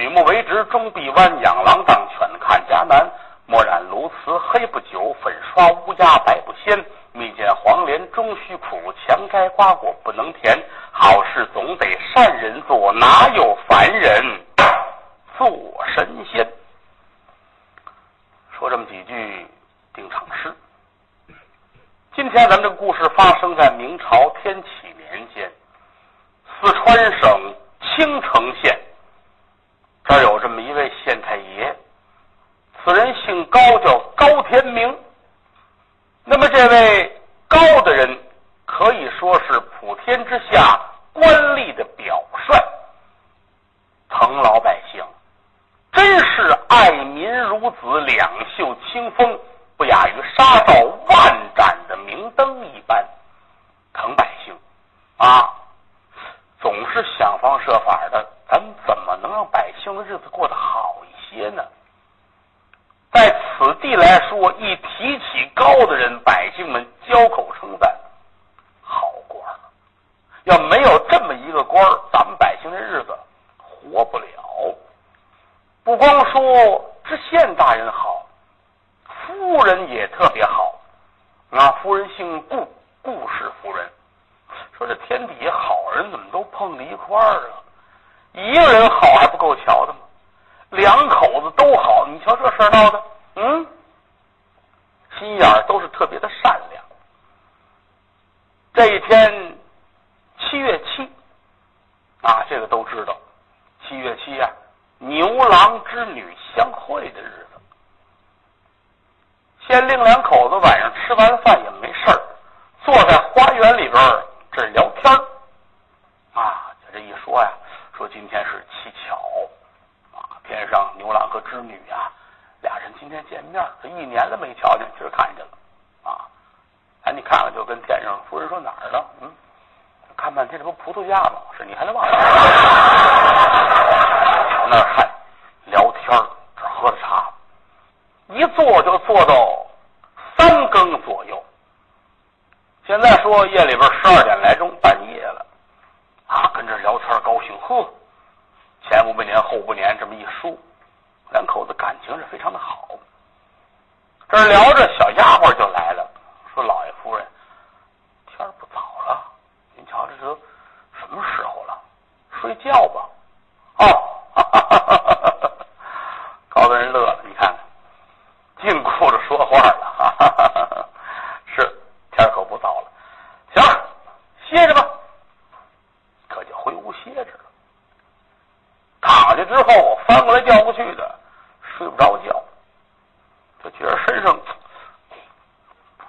举目为直终必弯，养狼当犬看家难。墨染鸬鹚黑不久，粉刷乌鸦白不鲜。蜜饯黄连终须苦，强摘瓜果不能甜。好事总得善人做，哪有凡人做神仙？说这么几句定场诗。今天咱们这个故事发生在明朝天启年间，四川省青城县。这儿有这么一位县太爷。此人姓高，叫高天明。那么这位高的人可以说是普天之下官吏的表率，疼老百姓，真是爱民如子，两袖清风，不亚于杀到万盏的明灯一般，疼百姓啊，总是想方设法的，能让百姓的日子过得好一些呢？在此地来说，一提起高的人，百姓们交口称赞，好官儿。要没有这么一个官儿，咱们百姓的日子活不了。不光说知县大人好，夫人也特别好。啊，夫人姓顾，顾氏夫人。说这天底下好人怎么都碰在一块儿了？一个人好还不够瞧的吗？两口子都好，你瞧这事儿闹的，嗯，心眼儿都是特别的善良。这一天七月七啊，这个都知道，七月七呀，牛郎织女相会的日子。县令两口子晚上吃完饭也没事儿，坐在花园里边这聊天啊，就这一说呀，说今天是七巧。天上牛郎和织女啊，俩人今天见面，这一年了没瞧见，今儿看见了啊！哎，你看看，就跟天上夫人说哪儿呢？嗯，看半天，这不葡萄架吗？是你还能忘了？朝那儿看，聊天这喝着茶，一坐就坐到三更左右。现在说夜里边十二点来钟，半夜了啊，跟这聊天高兴，呵。前五百年，后不年，这么一说，两口子感情是非常的好。这聊着，小丫鬟就来了，说：“老爷夫人，天不早了，您瞧这都什什么时候了？睡觉吧。”哦，高大人乐了，你看，净顾着说话了。是，天可不早了，行，歇着吧。可就回屋歇着了。躺下之后，翻过来调过去的，睡不着觉，就觉得身上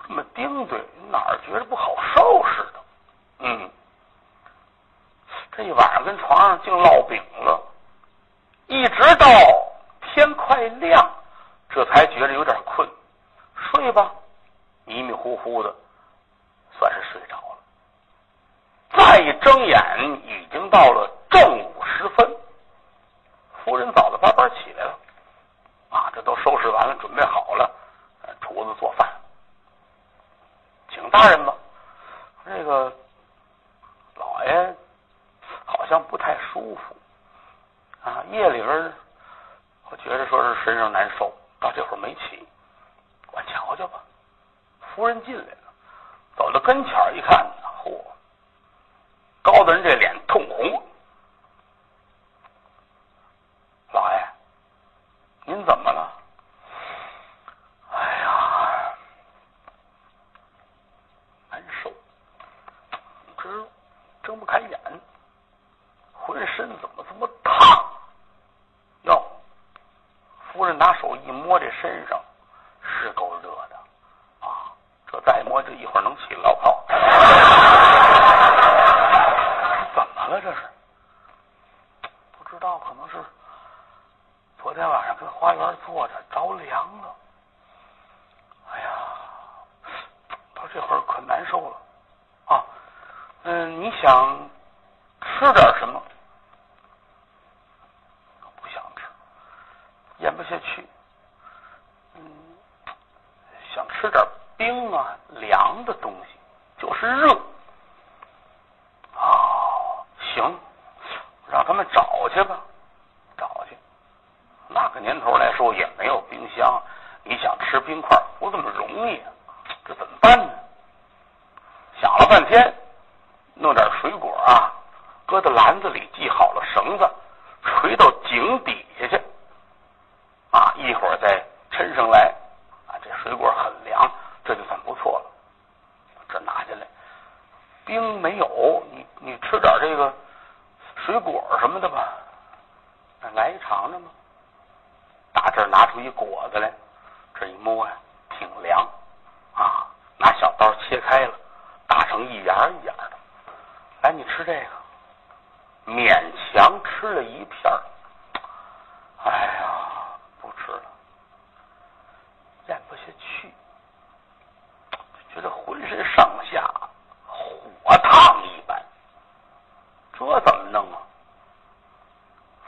这么钉对，哪儿觉着不好受似的。嗯，这一晚上跟床上净烙饼了，一直到天快亮，这才觉着有点困，睡吧，迷迷糊糊的，算是睡着了。再一睁眼，已经到了正午时分。夫人早早巴巴起来了，啊，这都收拾完了，准备好了，厨子做饭，请大人吧。这个老爷好像不太舒服，啊，夜里边我觉着说是身上难受，到这会儿没起，我瞧瞧吧。夫人进来了，走到跟前一看，嚯，高大人这脸通红。老爷，您怎么了？哎呀，难受，这睁不开眼，浑身怎么这么烫？哟，夫人拿手一摸这身上，是够热的啊！这再摸，这一会儿能起老泡。怎么了？这是？不知道，可能是。昨天晚上跟花园坐着着凉了，哎呀，到这会儿可难受了啊！嗯，你想吃点什么？不想吃，咽不下去。嗯，想吃点冰啊，凉的东西，就是热。啊，行，让他们找去吧。找去。那个年头来说也没有冰箱，你想吃冰块不这么容易，这怎么办呢？想了半天，弄点水果啊，搁在篮子里系好了绳子，垂到井底下去，啊，一会儿再抻上来，啊，这水果很凉，这就算不错了。这拿下来，没有，你你吃点这个水果什么的吧，来一尝尝吧。打这儿拿出一果子来，这一摸呀，挺凉啊！拿小刀切开了，打成一眼一眼的。来，你吃这个，勉强吃了一片儿。哎呀，不吃了，咽不下去，觉得浑身上下火烫一般。这怎么弄啊？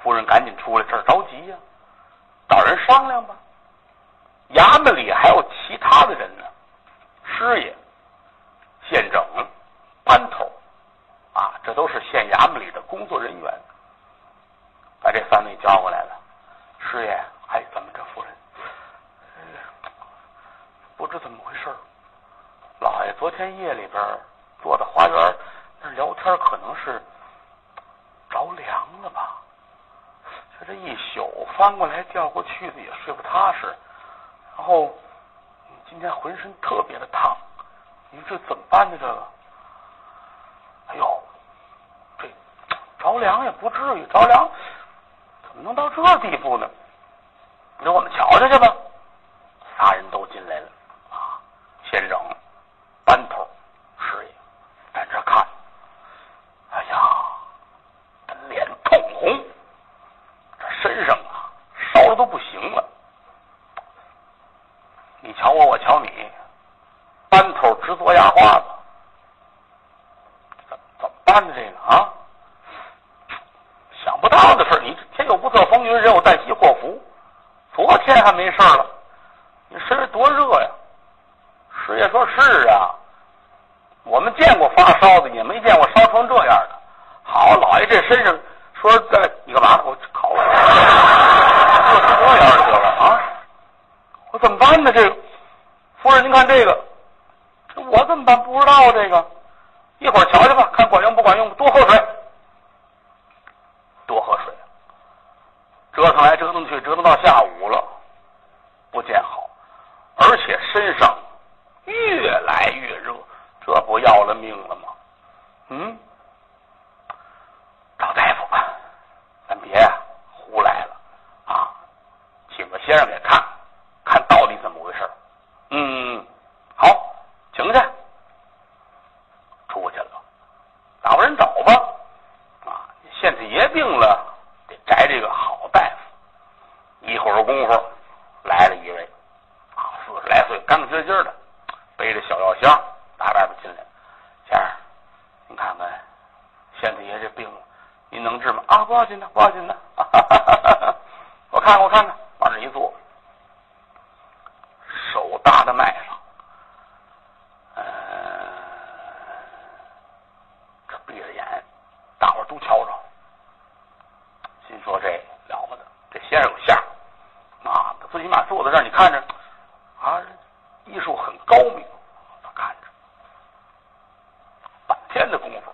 夫人赶紧出来，这着急呀！找人商量吧。衙门里还有其他的人呢，师爷、县整、班头，啊，这都是县衙门里的工作人员。把这三位叫过来了。师爷，哎，怎么着，夫人？不知怎么回事老爷昨天夜里边坐在花园那聊天，可能是着凉了吧？就这一宿翻过来调过去的也睡不踏实，然后今天浑身特别的烫，你说这怎么办呢？这个，哎呦，这着凉也不至于着凉，怎么能到这地步呢？你说我们瞧瞧去吧。仨人都进来了啊，先整班头师爷在这看，哎呀，脸通红。身上啊，烧的都不行了。你瞧我，我瞧你，班头直嘬牙花子，怎怎么办呢？这个啊，的事儿你天有不测风云，人有旦夕祸福。昨天还没事了，你身上多热呀！师爷说是啊，我们见过发烧的，也没见过烧成这样的。好，老爷这身上。说在你干嘛？我考我，这什么样得了啊？我怎么办呢？这个夫人，您看这个，我怎么办？不知道这个，一会儿瞧瞧吧，看管用不管用。多喝水，多喝水。折腾来折腾去，折腾到下午了，不见好，而且身上越来越热，这不要了命了吗？嗯。找大夫，咱别胡来了啊！请个先生给看看到底怎么回事。嗯，好，请去。出去了，找个人找吧。啊，县太爷病了，得摘这个好大夫。一会儿功夫来了一位啊，四十来岁，干干净净的，背着小药箱打外边进来。先生，您看看县太爷这病。您能治吗？啊，不要紧的，不要紧的。我看看，我看看，往这一坐，手搭在脉上，呃，这闭着眼，大伙儿都瞧着，心说这了不得，这先生有相啊！最起码坐在这儿，你看着啊，医术很高明。他看着，半天的功夫，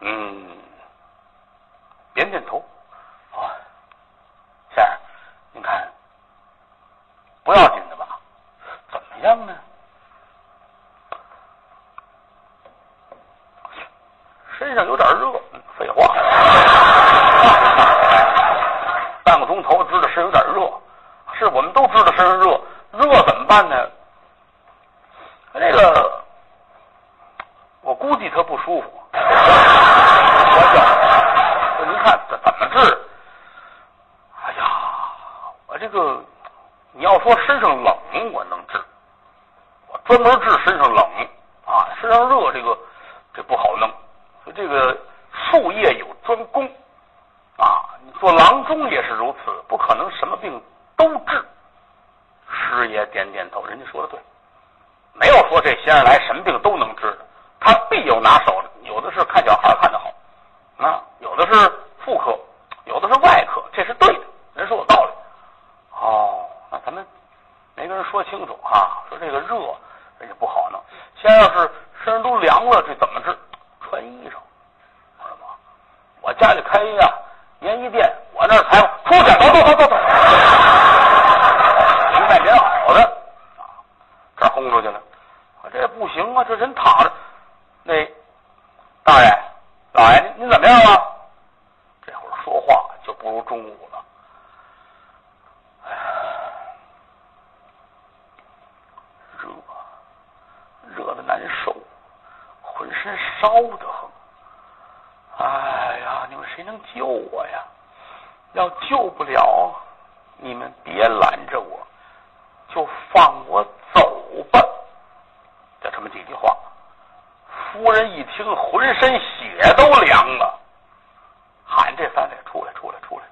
嗯。点点头，哦，先生，您看不要紧的吧？怎么样呢？身上有点热，有的是妇科有的是外科这是对的人说有道理。哦咱们没跟人说清楚哈说这个热人家不好弄。先要是身上都凉了这怎么治？穿衣裳我家里开医院棉衣店我那儿裁缝出去走走走走走。卖棉袄的啊这轰出去了。我这不行啊这人躺着几句话，夫人一听，浑身血都凉了，喊这三位出来，出来，出来，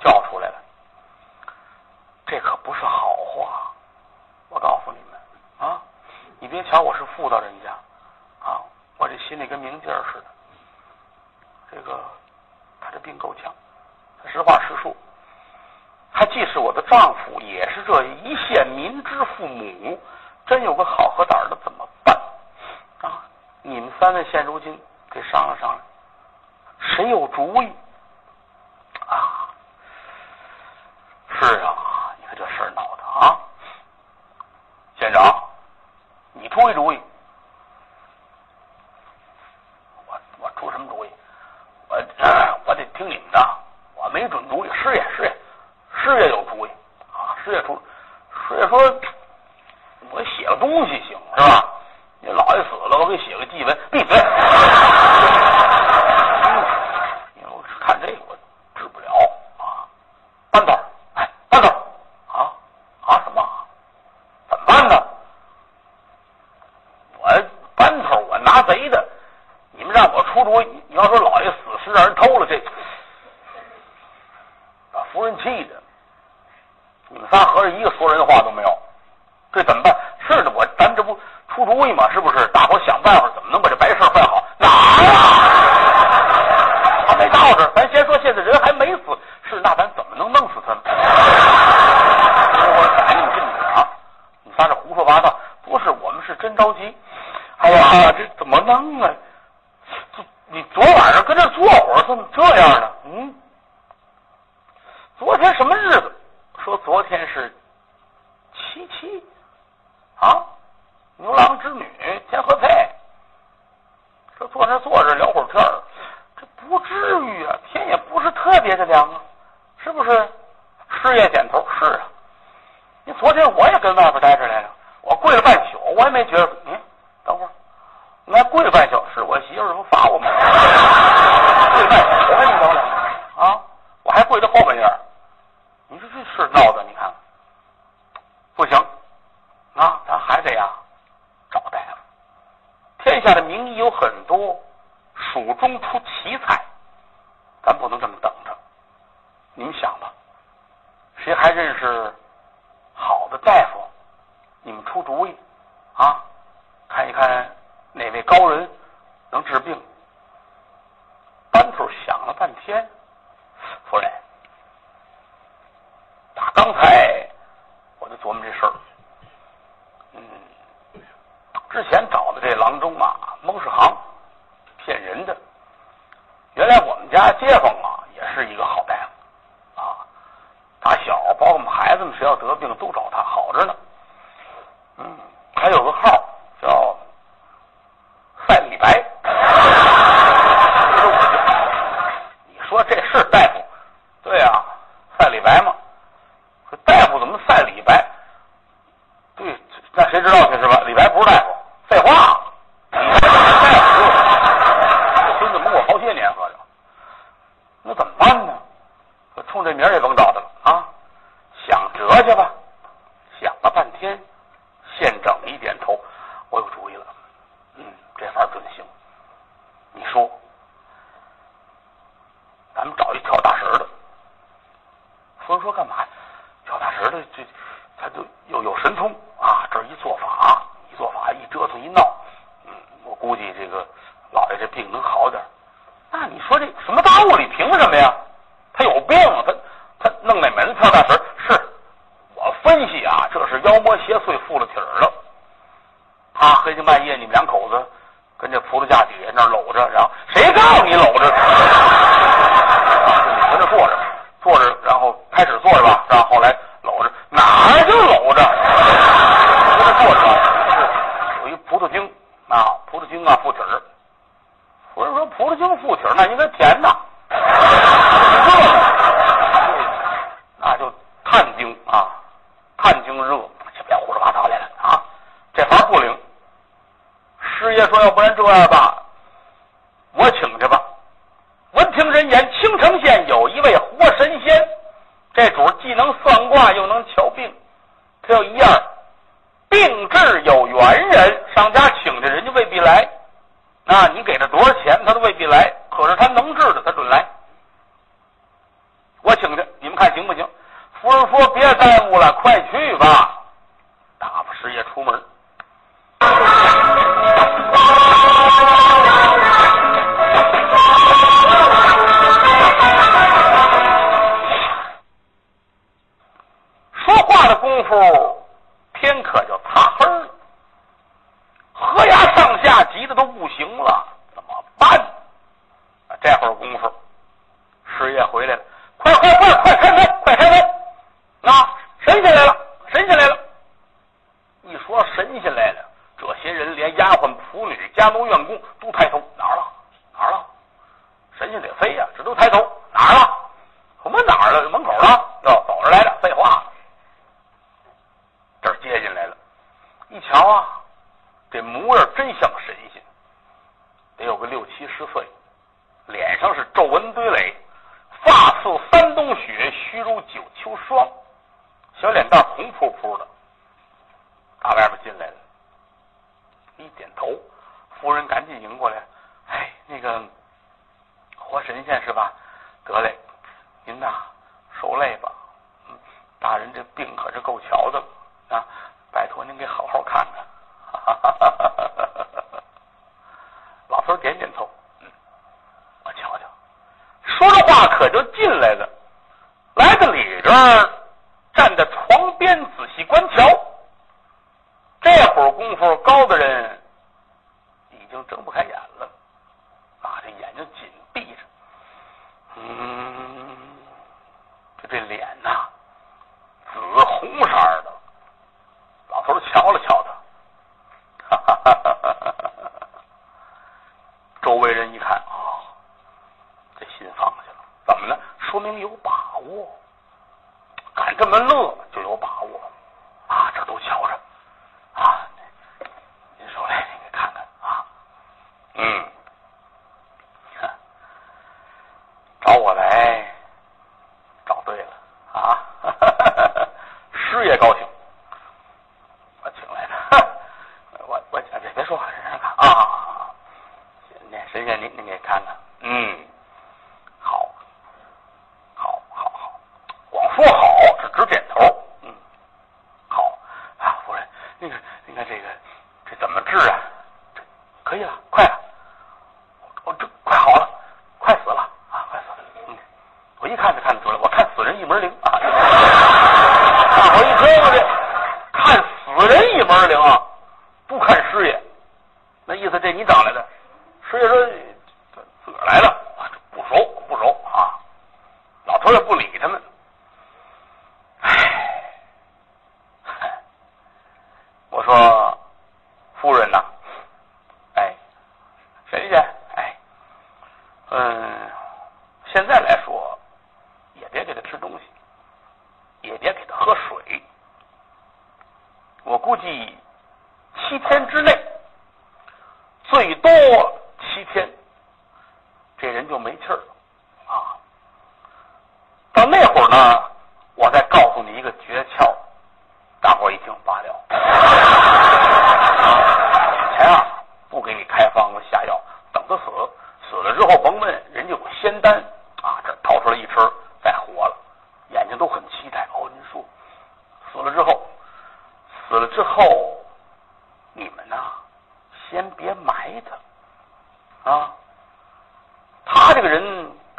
叫出来了。这可不是好话，我告诉你们啊！你别瞧我是妇道人家啊，我这心里跟明镜似的。这个他这病够呛，他实话实说。他既是我的丈夫，也是这一县民之父母。真有个好和胆的，怎么办啊？你们三位现如今得商量商量，谁有主意啊？是啊，你看这事儿闹的啊！县长，你出一主意。我我出什么主意？我我得听你们的，我没准主意。师爷，师爷，师爷有主意啊！师爷出，师爷说。我写个东西行是吧？你老爷死了，我给写个祭文。闭嘴！你我看这个我治不了啊！班头，哎，班头啊啊什么？怎么办呢？我班头，我拿贼的，你们让我出主意。你要说老爷死是让人偷了，这把夫人气的。你们仨合着一个说人的话都没有。这怎么办？是的，我咱这不出主意吗？是不是？大伙想办法，怎么能把这白事办好？哪呀？还没到这，咱先说，现在人还没死，是那咱怎么能弄死他呢？我赶紧进去啊！你仨这胡说八道，不是我们是真着急。哎呀，这怎么弄啊？这你昨晚上跟这坐会儿，怎么这样呢？嗯，昨天什么日子？说昨天是七七。啊，牛郎织女天河配，说坐那坐着聊会儿天儿，这不至于啊，天也不是特别的凉啊，是不是？师爷点头，是啊。你昨天我也跟外边待着来了，我跪了半宿，我也没觉得。嗯，等会儿，你还跪了半宿，是我媳妇儿不罚我吗？跪半宿，我还你着了啊？我还跪在后半夜。你说这事闹的，你看，不行。啊，咱还得呀找大夫。天下的名医有很多，蜀中出奇才，咱不能这么等着。你们想吧，谁还认识好的大夫？你们出主意啊！看一看哪位高人能治病。班头想了半天，夫人，打刚才我就琢磨这事儿。嗯，之前找的这郎中啊，蒙世行，骗人的。原来我们家街坊啊，也是一个好大夫啊。打小包括我们孩子们，谁要得病都找他，好着呢。还有个号叫赛李白。你说这是大夫？对啊，赛李白嘛。这大夫怎么赛李白？对。那谁知道去是吧？李白不是大夫，废话，这孙子蒙我好些年，合着，那怎么办呢？冲这名也甭找他了啊！想辙去吧。京附体那应该甜的啊就探经啊探经热就别胡说八道来了啊。这法不灵。师爷说要不然这样吧天可就塌黑了。河崖上下急的都不行了怎么办？这会儿功夫师爷回来了快快快快开门快开门！啊神仙来了神仙来了！一说神仙来了这些人连丫鬟仆女家奴院工都抬头哪儿了？哪儿了？神仙得飞呀这都抬头哪儿了？什么哪儿了？门口了？您呐，受累吧，嗯，大人这病可是够瞧的了啊！拜托您给好好看看。哈哈哈哈哈！老头点点头，嗯，我瞧瞧。说着话，可就进来了，来到里边，站在床边，仔细观瞧。Ah. 我说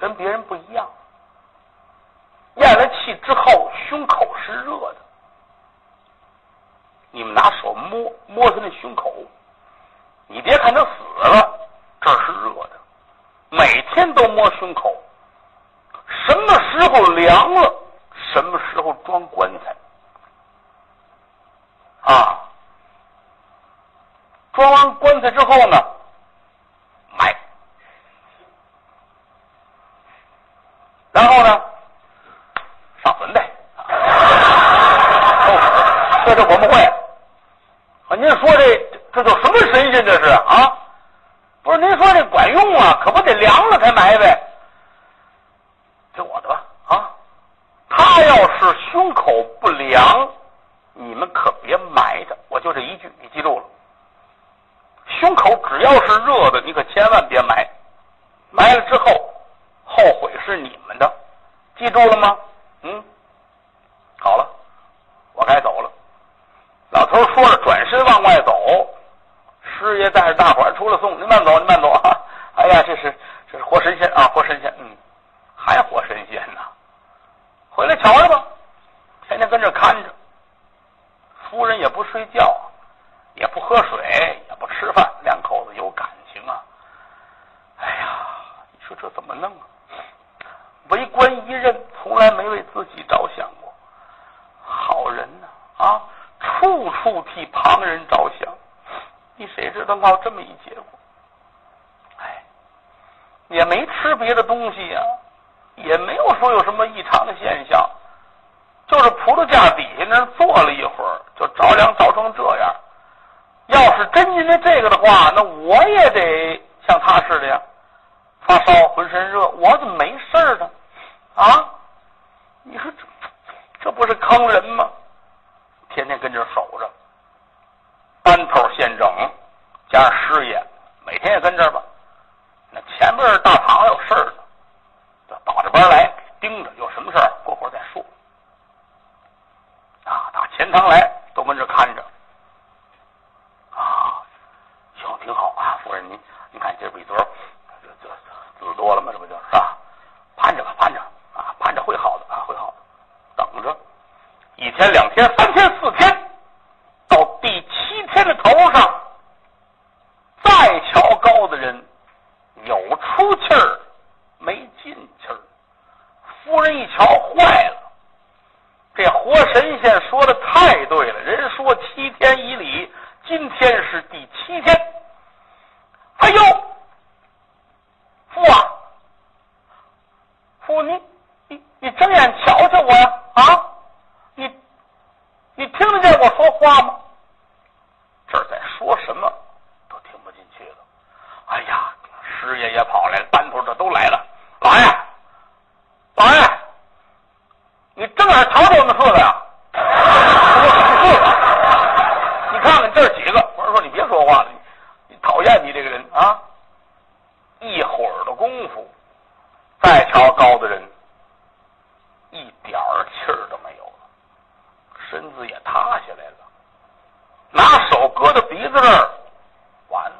跟别人不一样。咽了气之后，胸口是热的。你们拿手摸摸他那胸口，你别看他死了，这是热的。每天都摸胸口，什么时候凉了，什么时候装棺材。啊，装完棺材之后呢，然后呢，上坟呗。哦，这是我们会。啊，您说这这叫什么神仙？这是啊？不是，您说这管用啊？可不得凉了才埋呗？听我的吧啊！他要是胸口不凉。你们可别埋着，我就这一句，你记住了。胸口只要是热的，你可千万别，埋了之后后悔是你们的，记住了吗？嗯，好了，我该走了。老头说着，转身往外走。师爷带着大伙儿出来送，您慢走，您慢走啊！哎呀，这是这是活神仙啊，活神仙，嗯，还活神仙呢，回来瞧瞧吧，天天跟这看着。夫人也不睡觉，也不喝水，也不吃饭，两口子有感情啊！哎呀，你说这怎么弄啊？为官一任，从来没为自己着想过，好人呢啊，处处替旁人着想。你谁知道闹这么一结果？哎，也没吃别的东西呀，也没有说有什么异常的现象。就是葡萄架底下那坐了一会儿，就着凉着成这样。要是真因为这个的话，那我也得像他似的呀，发烧、浑身热，我怎么没事呢？啊？你说这这不是坑人吗？天天跟这守着，班头现整，加上师爷，每天也跟这儿吧。那前面大堂有事儿呢，就倒着班来盯着，有什么事儿过会儿再说。啊，打前堂来，都跟这看着。啊，行，挺好啊，夫人，您您看这笔嘴这这字多了吗？这不就是吧？盼着吧，盼着啊，盼着会好的啊，会好的，等着。一天、两天、三天、四天，到第七天的头上，再瞧高的人，有出气儿，没进气儿。夫人一瞧，坏了。这活神仙说的太对了，人说七天以里，今天是第七天。哎呦，父啊，父，你你你睁眼瞧瞧我呀！啊，你你听得见我说话吗？这儿在说什么都听不进去了。哎呀，师爷也跑来了，班头这都来了，老爷，老爷。你正眼瞧着我们四个呀？你看看这几个，我是说你别说话了，你讨厌你这个人啊！一会儿的功夫，再瞧高的人，一点儿气儿都没有了，身子也塌下来了，拿手搁在鼻子那儿，完了，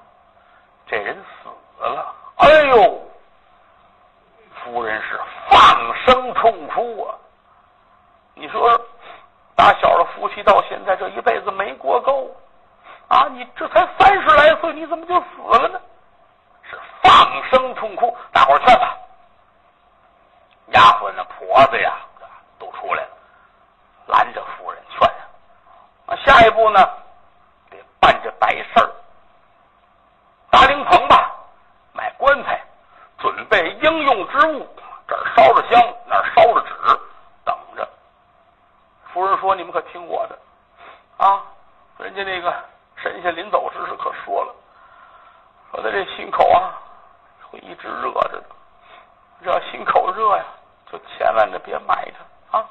这人死了。哎呦，夫人是放声痛哭啊！你说，打小的夫妻到现在这一辈子没过够啊！你这才三十来岁，你怎么就死了呢？是放声痛哭，大伙儿劝吧。丫鬟那婆子呀，都出来了，拦着夫人劝啊。下一步呢，得办这白事儿，搭灵棚吧，买棺材，准备应用之物，这儿烧着香，那儿烧着纸。夫人说：“你们可听我的啊！人家那个神仙临走时是可说了，说他这心口啊会一直热着的，这心口热呀，就千万的别埋着啊！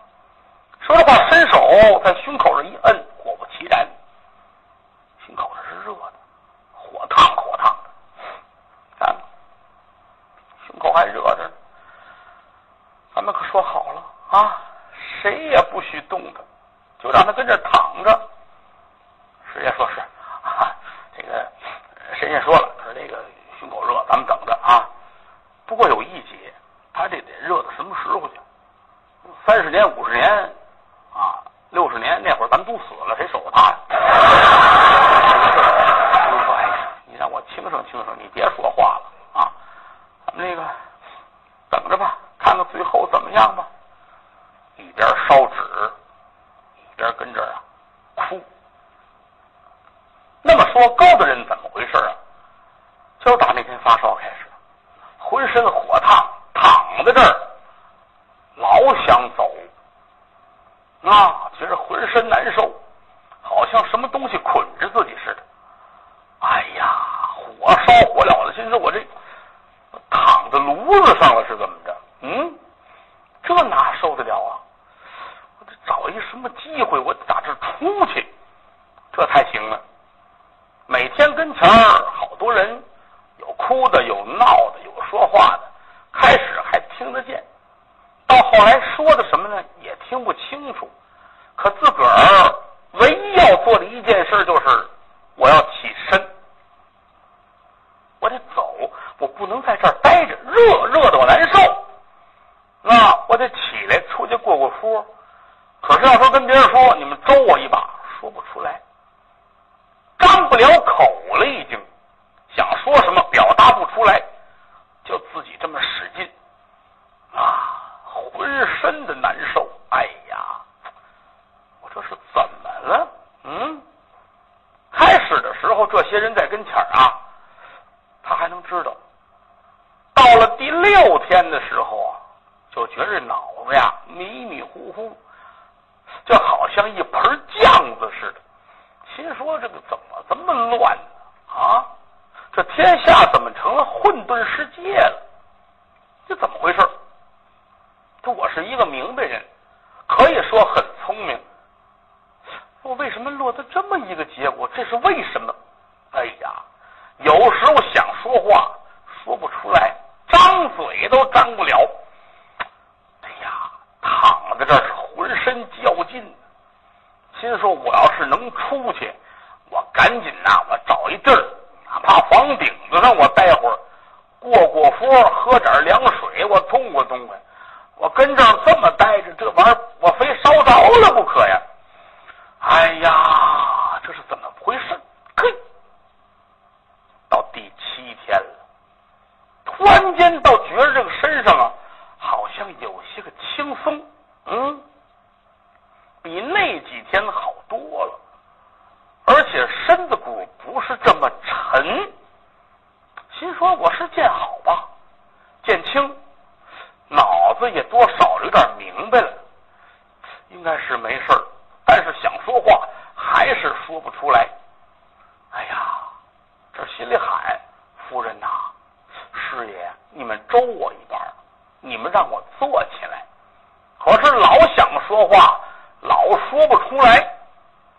说这话，伸手在胸口上一摁，果不其然，胸口上是热的，火烫火烫的，啊，胸口还热着呢。咱们可说好了啊！”谁也不许动他，就让他跟这躺了口了，已经想说什么表达不出来，就自己这么使劲啊，浑身的难受。说：“我要是能出去，我赶紧呐、我找一地儿，哪怕房顶子上我待会儿，过过风，喝点凉水，我痛快痛快。我跟这儿这么待着，这玩意儿我非烧着了不可呀！哎呀，们周我一段，你们让我坐起来。可是老想说话，老说不出来，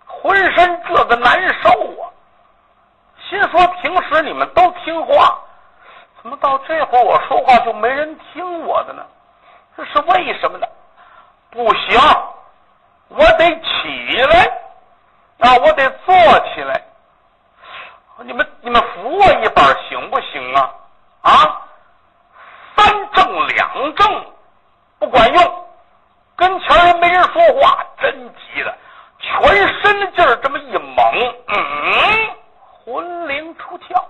浑身这个难受啊。心说平时你们都听话，怎么到这会儿我说话就没人听我的呢？这是为什么呢？不行，我得起来，啊，我得坐起来。你们你们扶我一把行不行啊？啊？三正两正不管用，跟前人也没人说话，真急了，全身的劲儿这么一猛，嗯，魂灵出窍。